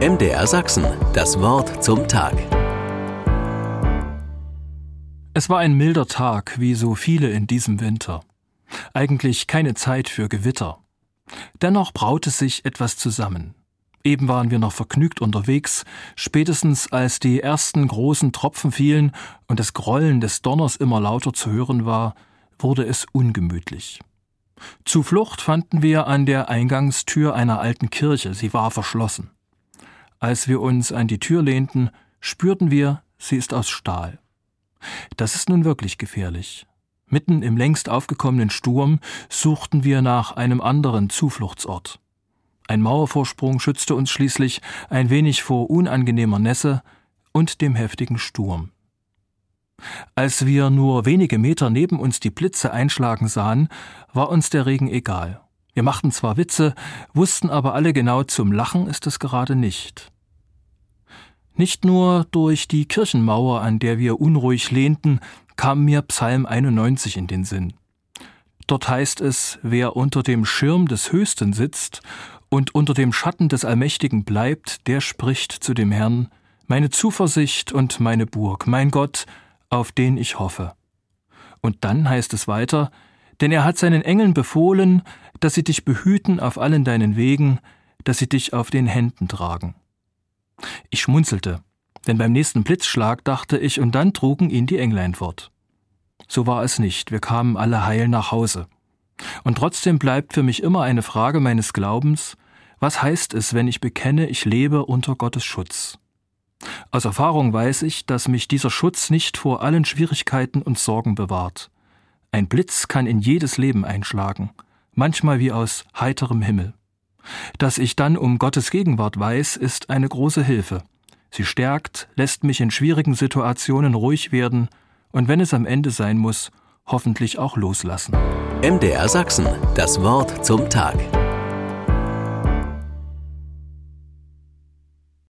MDR Sachsen, das Wort zum Tag. Es war ein milder Tag, wie so viele in diesem Winter. Eigentlich keine Zeit für Gewitter. Dennoch braute sich etwas zusammen. Eben waren wir noch vergnügt unterwegs, spätestens als die ersten großen Tropfen fielen und das Grollen des Donners immer lauter zu hören war, wurde es ungemütlich. Zuflucht fanden wir an der Eingangstür einer alten Kirche, sie war verschlossen. Als wir uns an die Tür lehnten, spürten wir, sie ist aus Stahl. Das ist nun wirklich gefährlich. Mitten im längst aufgekommenen Sturm suchten wir nach einem anderen Zufluchtsort. Ein Mauervorsprung schützte uns schließlich ein wenig vor unangenehmer Nässe und dem heftigen Sturm. Als wir nur wenige Meter neben uns die Blitze einschlagen sahen, war uns der Regen egal. Wir machten zwar Witze, wussten aber alle genau, zum Lachen ist es gerade nicht. Nicht nur durch die Kirchenmauer, an der wir unruhig lehnten, kam mir Psalm 91 in den Sinn. Dort heißt es, wer unter dem Schirm des Höchsten sitzt und unter dem Schatten des Allmächtigen bleibt, der spricht zu dem Herrn, meine Zuversicht und meine Burg, mein Gott, auf den ich hoffe. Und dann heißt es weiter, denn er hat seinen Engeln befohlen, dass sie dich behüten auf allen deinen Wegen, dass sie dich auf den Händen tragen. Ich schmunzelte, denn beim nächsten Blitzschlag dachte ich, und dann trugen ihn die Englein fort. So war es nicht, wir kamen alle heil nach Hause. Und trotzdem bleibt für mich immer eine Frage meines Glaubens, was heißt es, wenn ich bekenne, ich lebe unter Gottes Schutz? Aus Erfahrung weiß ich, dass mich dieser Schutz nicht vor allen Schwierigkeiten und Sorgen bewahrt. Ein Blitz kann in jedes Leben einschlagen, manchmal wie aus heiterem Himmel. Dass ich dann um Gottes Gegenwart weiß, ist eine große Hilfe. Sie stärkt, lässt mich in schwierigen Situationen ruhig werden und wenn es am Ende sein muss, hoffentlich auch loslassen. MDR Sachsen, das Wort zum Tag.